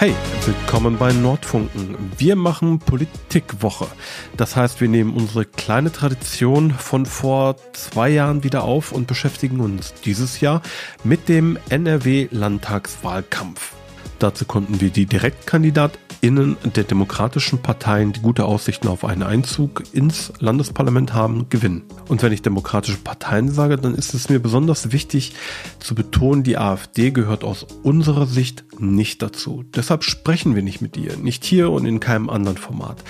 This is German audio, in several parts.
Hey, willkommen bei Nordfunken. Wir machen Politikwoche. Das heißt, wir nehmen unsere kleine Tradition von vor zwei Jahren wieder auf und beschäftigen uns dieses Jahr mit dem NRW-Landtagswahlkampf. Dazu konnten wir die DirektkandidatInnen der demokratischen Parteien, die gute Aussichten auf einen Einzug ins Landesparlament haben, gewinnen. Und wenn ich demokratische Parteien sage, dann ist es mir besonders wichtig zu betonen, die AfD gehört aus unserer Sicht nicht dazu. Deshalb sprechen wir nicht mit ihr, nicht hier und in keinem anderen Format.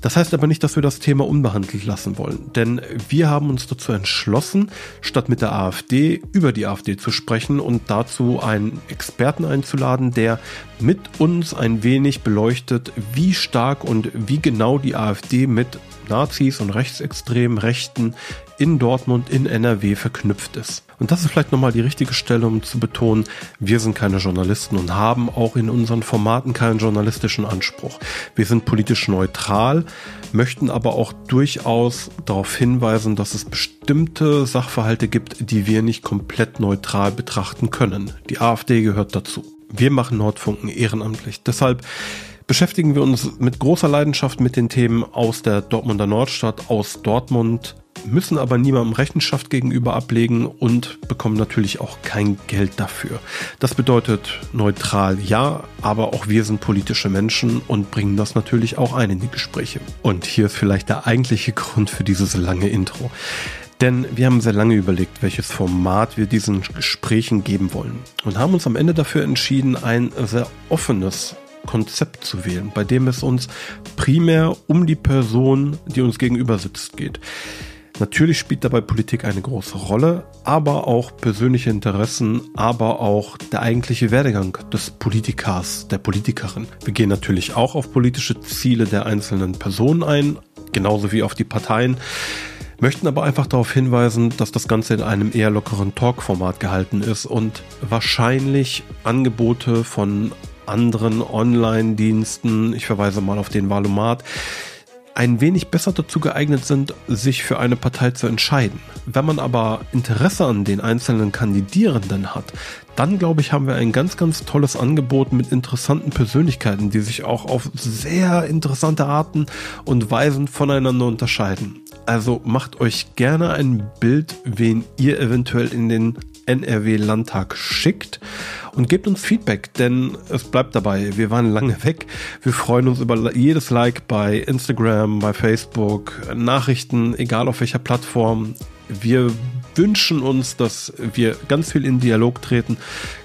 Das heißt aber nicht, dass wir das Thema unbehandelt lassen wollen, denn wir haben uns dazu entschlossen, statt mit der AfD über die AfD zu sprechen und dazu einen Experten einzuladen, der mit uns ein wenig beleuchtet, wie stark und wie genau die AfD mit Nazis und rechtsextremen Rechten in Dortmund, in NRW verknüpft ist. Und das ist vielleicht nochmal die richtige Stelle, um zu betonen, wir sind keine Journalisten und haben auch in unseren Formaten keinen journalistischen Anspruch. Wir sind politisch neutral, möchten aber auch durchaus darauf hinweisen, dass es bestimmte Sachverhalte gibt, die wir nicht komplett neutral betrachten können. Die AfD gehört dazu. Wir machen Nordfunken ehrenamtlich. Deshalb beschäftigen wir uns mit großer Leidenschaft mit den Themen aus der Dortmunder Nordstadt, aus Dortmund, müssen aber niemandem Rechenschaft gegenüber ablegen und bekommen natürlich auch kein Geld dafür. Das bedeutet neutral ja, aber auch wir sind politische Menschen und bringen das natürlich auch ein in die Gespräche. Und hier ist vielleicht der eigentliche Grund für dieses lange Intro. Denn wir haben sehr lange überlegt, welches Format wir diesen Gesprächen geben wollen und haben uns am Ende dafür entschieden, ein sehr offenes Konzept zu wählen, bei dem es uns primär um die Person, die uns gegenüber sitzt, geht. Natürlich spielt dabei Politik eine große Rolle, aber auch persönliche Interessen, aber auch der eigentliche Werdegang des Politikers, der Politikerin. Wir gehen natürlich auch auf politische Ziele der einzelnen Personen ein, genauso wie auf die Parteien möchten aber einfach darauf hinweisen, dass das Ganze in einem eher lockeren Talk-Format gehalten ist und wahrscheinlich Angebote von anderen Online-Diensten, ich verweise mal auf den Valomat, ein wenig besser dazu geeignet sind, sich für eine Partei zu entscheiden. Wenn man aber Interesse an den einzelnen Kandidierenden hat, dann glaube ich, haben wir ein ganz, ganz tolles Angebot mit interessanten Persönlichkeiten, die sich auch auf sehr interessante Arten und Weisen voneinander unterscheiden. Also macht euch gerne ein Bild, wen ihr eventuell in den NRW-Landtag schickt und gebt uns Feedback, denn es bleibt dabei. Wir waren lange weg. Wir freuen uns über jedes Like bei Instagram, bei Facebook, Nachrichten, egal auf welcher Plattform. Wir wünschen uns, dass wir ganz viel in Dialog treten,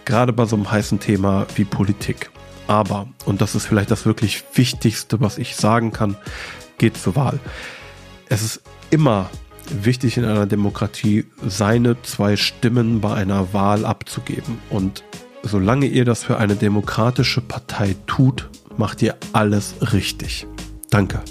gerade bei so einem heißen Thema wie Politik. Aber, und das ist vielleicht das wirklich Wichtigste, was ich sagen kann, geht zur Wahl. Es ist immer wichtig in einer Demokratie, seine zwei Stimmen bei einer Wahl abzugeben. Und solange ihr das für eine demokratische Partei tut, macht ihr alles richtig. Danke.